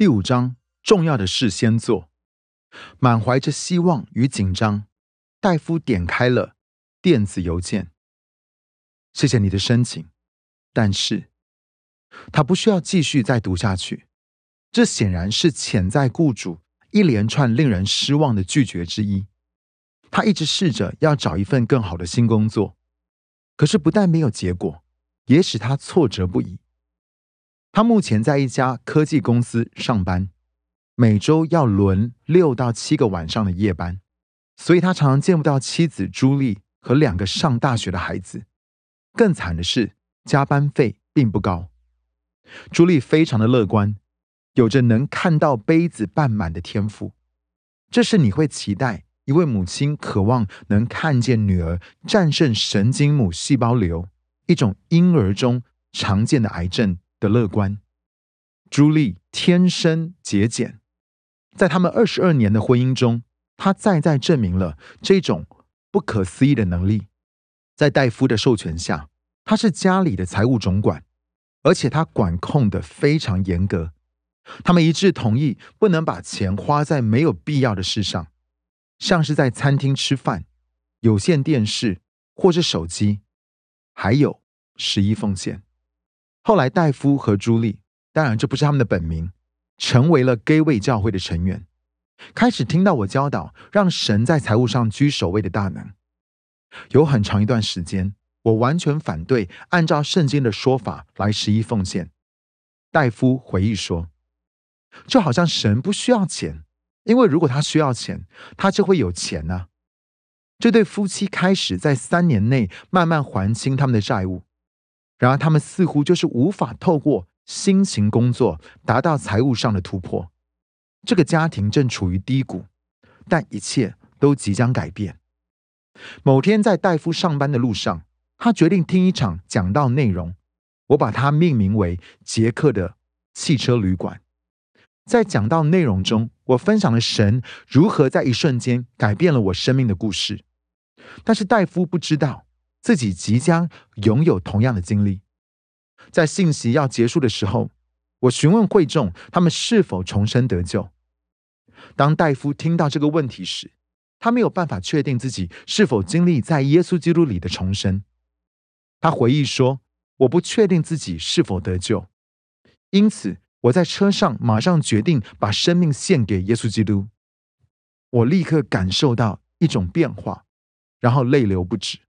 第五章，重要的事先做。满怀着希望与紧张，戴夫点开了电子邮件。谢谢你的申请，但是他不需要继续再读下去。这显然是潜在雇主一连串令人失望的拒绝之一。他一直试着要找一份更好的新工作，可是不但没有结果，也使他挫折不已。他目前在一家科技公司上班，每周要轮六到七个晚上的夜班，所以他常常见不到妻子朱莉和两个上大学的孩子。更惨的是，加班费并不高。朱莉非常的乐观，有着能看到杯子半满的天赋，这是你会期待一位母亲渴望能看见女儿战胜神经母细胞瘤，一种婴儿中常见的癌症。的乐观，朱莉天生节俭，在他们二十二年的婚姻中，她再再证明了这种不可思议的能力。在戴夫的授权下，他是家里的财务总管，而且他管控的非常严格。他们一致同意不能把钱花在没有必要的事上，像是在餐厅吃饭、有线电视或是手机，还有十一奉献。后来，戴夫和朱莉，当然这不是他们的本名，成为了 Gay 位教会的成员，开始听到我教导让神在财务上居首位的大能。有很长一段时间，我完全反对按照圣经的说法来十一奉献。戴夫回忆说：“就好像神不需要钱，因为如果他需要钱，他就会有钱呢。”这对夫妻开始在三年内慢慢还清他们的债务。然而，他们似乎就是无法透过辛勤工作达到财务上的突破。这个家庭正处于低谷，但一切都即将改变。某天，在戴夫上班的路上，他决定听一场讲道内容。我把它命名为“杰克的汽车旅馆”。在讲道内容中，我分享了神如何在一瞬间改变了我生命的故事。但是，戴夫不知道。自己即将拥有同样的经历。在信息要结束的时候，我询问会众他们是否重生得救。当戴夫听到这个问题时，他没有办法确定自己是否经历在耶稣基督里的重生。他回忆说：“我不确定自己是否得救，因此我在车上马上决定把生命献给耶稣基督。”我立刻感受到一种变化，然后泪流不止。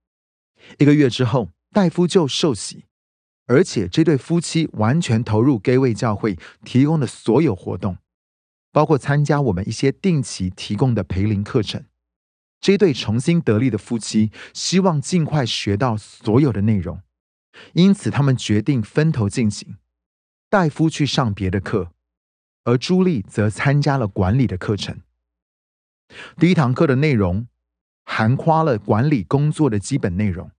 一个月之后，戴夫就受洗，而且这对夫妻完全投入 Gay 位教会提供的所有活动，包括参加我们一些定期提供的培灵课程。这对重新得力的夫妻希望尽快学到所有的内容，因此他们决定分头进行。戴夫去上别的课，而朱莉则参加了管理的课程。第一堂课的内容。涵夸了管理工作的基本内容，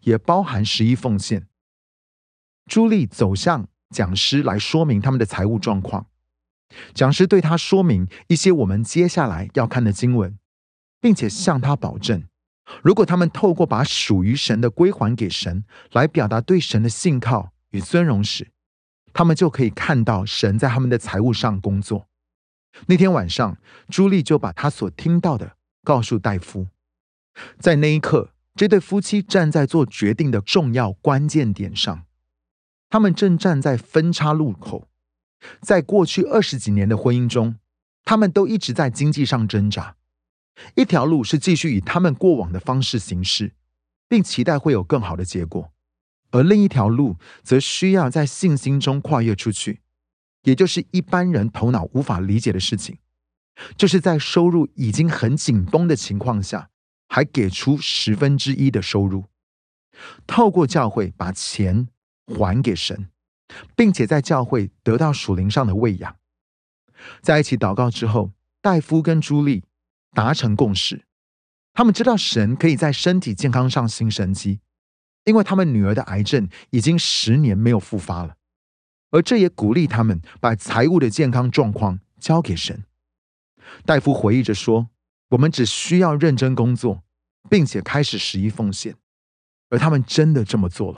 也包含十一奉献。朱莉走向讲师来说明他们的财务状况，讲师对他说明一些我们接下来要看的经文，并且向他保证，如果他们透过把属于神的归还给神来表达对神的信靠与尊荣时，他们就可以看到神在他们的财务上工作。那天晚上，朱莉就把她所听到的告诉戴夫。在那一刻，这对夫妻站在做决定的重要关键点上，他们正站在分叉路口。在过去二十几年的婚姻中，他们都一直在经济上挣扎。一条路是继续以他们过往的方式行事，并期待会有更好的结果；而另一条路则需要在信心中跨越出去，也就是一般人头脑无法理解的事情，就是在收入已经很紧绷的情况下。还给出十分之一的收入，透过教会把钱还给神，并且在教会得到属灵上的喂养。在一起祷告之后，戴夫跟朱莉达成共识，他们知道神可以在身体健康上行神迹，因为他们女儿的癌症已经十年没有复发了，而这也鼓励他们把财务的健康状况交给神。戴夫回忆着说。我们只需要认真工作，并且开始十一奉献，而他们真的这么做了。